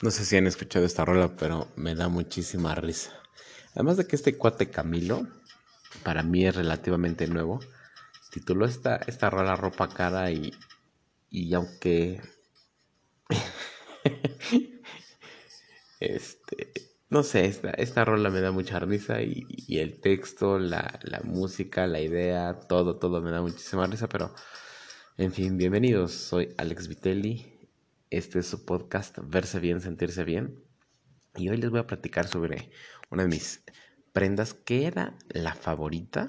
no a sé si han escuchado esta rola, pero me da muchísima risa. Además de que este cuate Camilo, para mí es relativamente nuevo, tituló esta, esta rola Ropa Cara y, y aunque... este, no sé, esta, esta rola me da mucha risa y, el texto, la, la, música, la idea, todo, todo me da muchísima risa, pero en fin, bienvenidos, soy Alex Vitelli, este es su podcast Verse Bien, Sentirse Bien. Y hoy les voy a platicar sobre una de mis prendas que era la favorita,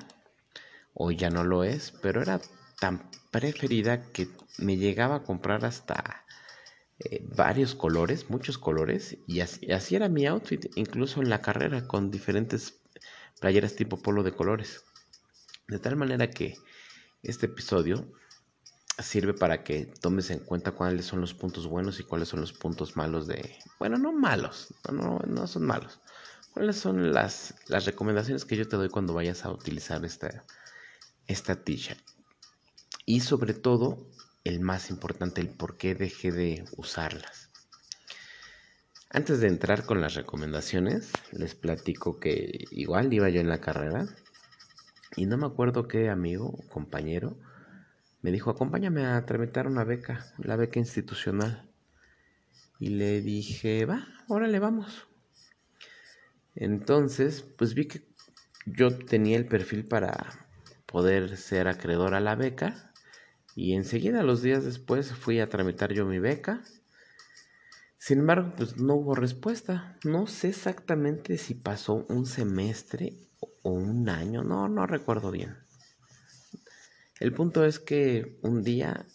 hoy ya no lo es, pero era tan preferida que me llegaba a comprar hasta eh, varios colores, muchos colores, y así, así, era mi outfit, incluso en la carrera, con diferentes playeras tipo polo de colores. De tal manera que este episodio sirve para que tomes en cuenta cuáles son los puntos buenos y cuáles son los puntos malos de... Bueno, no malos, no, no son malos. ¿Cuáles son las, las recomendaciones que yo te doy cuando vayas a utilizar esta, esta t-shirt? Y sobre todo, el más importante, el por qué dejé de usarlas. Antes de entrar con las recomendaciones, les platico que igual iba yo en la carrera y no me acuerdo qué amigo o compañero me dijo, acompáñame a tramitar una beca, la beca institucional. Y le dije, va, órale, vamos. Entonces, pues vi que yo tenía el perfil para poder ser acreedor a la beca y enseguida, los días después, fui a tramitar yo mi beca. Sin embargo, pues no hubo respuesta. No sé exactamente si pasó un semestre o un año, no, no recuerdo bien. El punto es que un día,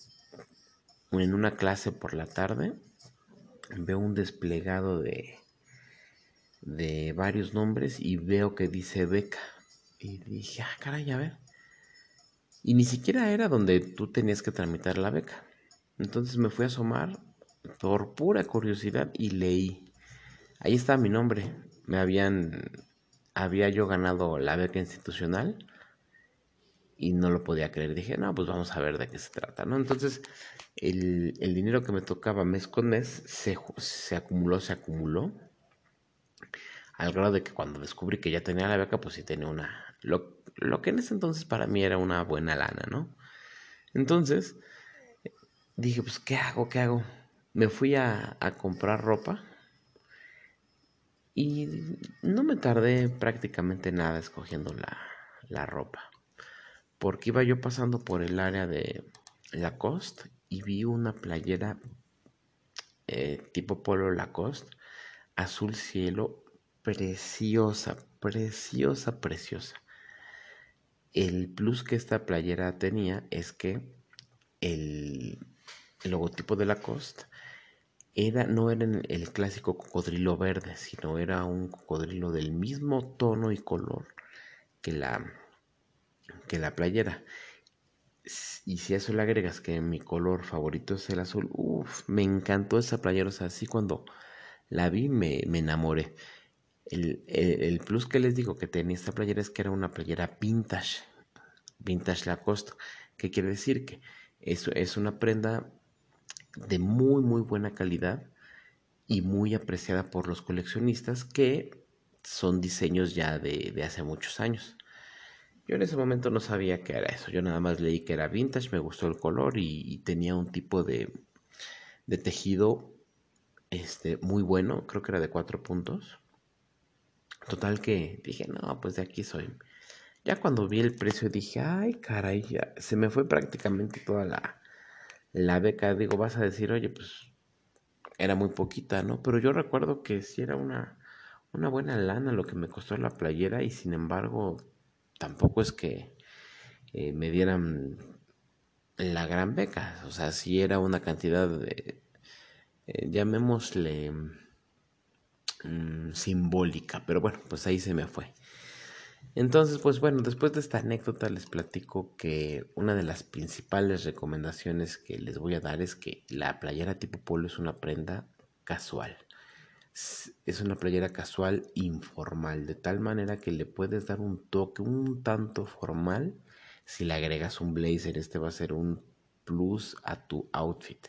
en una clase por la tarde, veo un desplegado de, de varios nombres y veo que dice beca. Y dije, ah, caray, a ver. Y ni siquiera era donde tú tenías que tramitar la beca. Entonces me fui a asomar por pura curiosidad y leí. Ahí está mi nombre. Me habían. Había yo ganado la beca institucional y no lo podía creer. Dije, no, pues vamos a ver de qué se trata, ¿no? Entonces, el, el dinero que me tocaba mes con mes se, se acumuló, se acumuló. Al grado de que cuando descubrí que ya tenía la beca, pues sí tenía una. Lo que en ese entonces para mí era una buena lana, ¿no? Entonces, dije, pues, ¿qué hago? ¿Qué hago? Me fui a, comprar ropa y no me tardé prácticamente nada escogiendo la, la ropa. Porque iba yo pasando por el área de Lacoste y vi una playera eh, tipo polo Lacoste, azul cielo, preciosa, preciosa, preciosa. El plus que esta playera tenía es que el, logotipo de Lacoste era, no era el clásico cocodrilo verde, sino era un cocodrilo del mismo tono y color que la, que la playera. Y si a eso le agregas que mi color favorito es el azul, uff, me encantó esa playera. O sea, así cuando la vi me, me enamoré. El, el, el, plus que les digo que tenía esta playera es que era una playera vintage, vintage Lacoste, que quiere decir que eso es una prenda de muy muy buena calidad y muy apreciada por los coleccionistas que son diseños ya de, de hace muchos años. Yo en ese momento no sabía qué era eso, yo nada más leí que era vintage, me gustó el color y, y tenía un tipo de, de tejido este, muy bueno, creo que era de cuatro puntos Total que dije, no, pues de aquí soy. Ya cuando vi el precio dije, ay, caray, ya se me fue prácticamente toda la, la beca. Digo, vas a decir, oye, pues era muy poquita, ¿no? Pero yo recuerdo que sí era una, una buena lana lo que me costó la playera y sin embargo tampoco es que eh, me dieran la gran beca. O sea, sí era una cantidad de, eh, llamémosle mmm, simbólica, pero bueno, pues ahí se me fue. Entonces, pues bueno, después de esta anécdota les platico que una de las principales recomendaciones que les voy a dar es que la playera tipo polo es una prenda casual. es una playera casual informal, de tal manera que le puedes dar un toque un tanto formal si le agregas un blazer. Este va a ser un plus a tu outfit.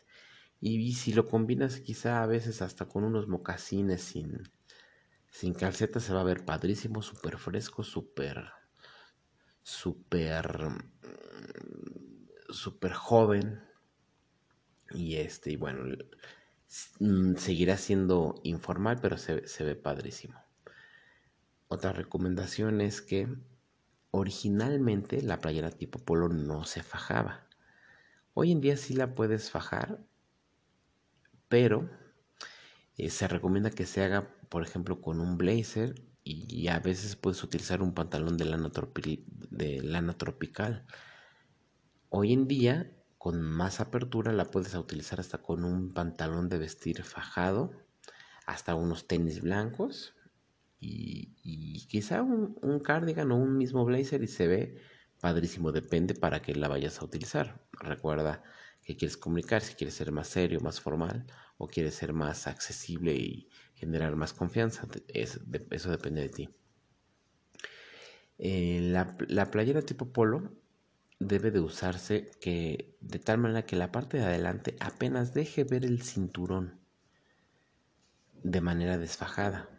Y si lo combinas quizá a veces hasta con unos mocasines sin, sin calceta se va a ver padrísimo, súper fresco, súper, súper, súper joven. Y este, y bueno, Mm, seguirá siendo informal, pero se, se ve padrísimo. Otra recomendación es que originalmente la playera tipo polo no se fajaba. Hoy en día sí la puedes fajar, pero eh, se recomienda que se haga, por ejemplo, con un blazer y, a veces puedes utilizar un pantalón de lana, tropical. Hoy en día con más apertura la puedes utilizar hasta con un pantalón de vestir fajado, hasta unos tenis blancos y, quizá un, un, cardigan o un mismo blazer y se ve padrísimo, depende para qué la vayas a utilizar. Recuerda quieres comunicar, si quieres ser más serio, más formal o quieres ser más accesible y generar más confianza, eso depende de ti. Eh, la, la playera tipo polo debe de usarse que de tal manera que la parte de adelante apenas deje ver el cinturón de manera desfajada.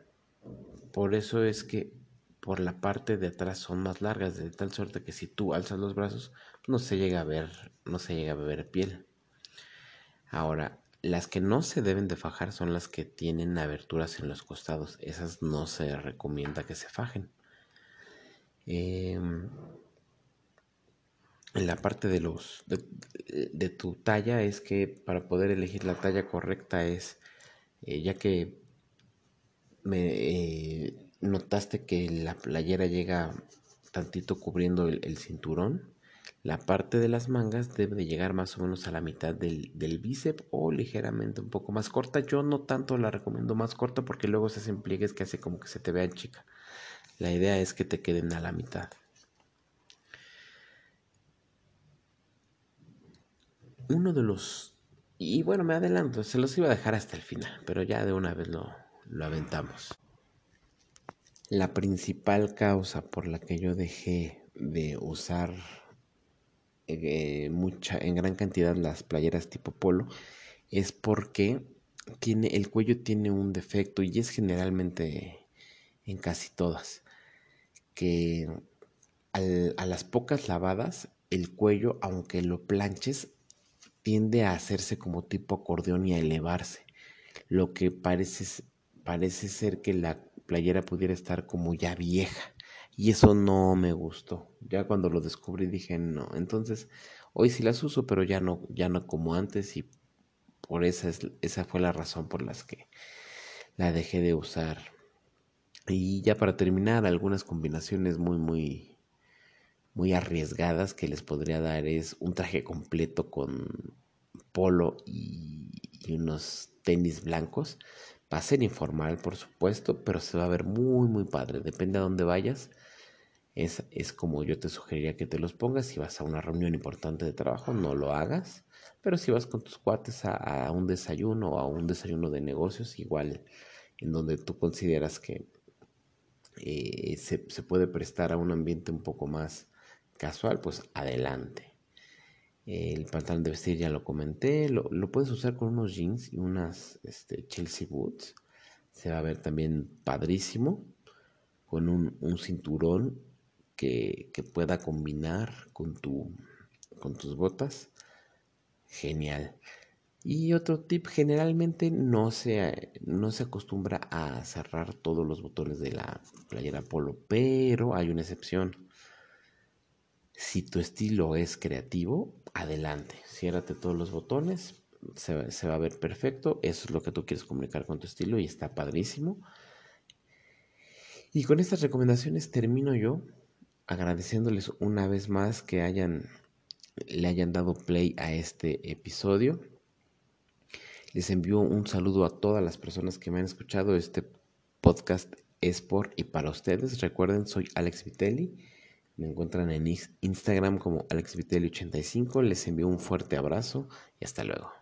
Por eso es que por la parte de atrás son más largas, de tal suerte que si tú alzas los brazos no se llega a ver, no se llega a ver piel. Ahora, las que no se deben de fajar son las que tienen aberturas en los costados. Esas no se recomienda que se fajen. Eh, en la parte de los de, tu talla es que para poder elegir la talla correcta es eh, ya que me eh, notaste que la playera llega tantito cubriendo el, cinturón la parte de las mangas debe de llegar más o menos a la mitad del, bíceps o ligeramente un poco más corta yo no tanto la recomiendo más corta porque luego se hacen pliegues que hace como que se te vea chica. La idea es que te queden a la mitad. Uno de los... Y bueno, me adelanto, se los iba a dejar hasta el final, pero ya de una vez lo, lo aventamos. La principal causa por la que yo dejé de usar eh, mucha, en gran cantidad las playeras tipo polo es porque tiene, el cuello tiene un defecto y es generalmente en casi todas que a las pocas lavadas el cuello aunque lo planches tiende a hacerse como tipo acordeón y a elevarse, lo que parece, parece ser que la playera pudiera estar como ya vieja. Y eso no me gustó. Ya cuando lo descubrí dije no. Entonces, hoy sí las uso, pero ya no, ya no como antes y por esa, es, esa fue la razón por las que la dejé de usar. Y ya para terminar, algunas combinaciones muy, muy, muy arriesgadas que les podría dar es un traje completo con polo y, unos tenis blancos. Va a ser informal, por supuesto, pero se va a ver muy, muy padre. Depende a dónde vayas. Es, es como yo te sugeriría que te los pongas. Si vas a una reunión importante de trabajo, no lo hagas. Pero si vas con tus cuates a, un desayuno o a un desayuno de negocios, igual en donde tú consideras que eh, se, se, puede prestar a un ambiente un poco más casual, pues adelante. El pantalón de vestir ya lo comenté, lo, puedes usar con unos jeans y unas este, Chelsea Boots. Se va a ver también padrísimo, con un, cinturón que, pueda combinar con, tu, con tus botas. Genial. Y otro tip, generalmente no se, no se acostumbra a cerrar todos los botones de la playera polo, pero hay una excepción. Si tu estilo es creativo, adelante, ciérrate todos los botones, se, va a ver perfecto, eso es lo que tú quieres comunicar con tu estilo y está padrísimo. Y con estas recomendaciones termino yo agradeciéndoles una vez más que hayan le hayan dado play a este episodio. Les envío un saludo a todas las personas que me han escuchado. Este podcast es por y para ustedes. Recuerden, soy Alex Vitelli me encuentran en Instagram como AlexVitelli85. Les envío un fuerte abrazo y hasta luego.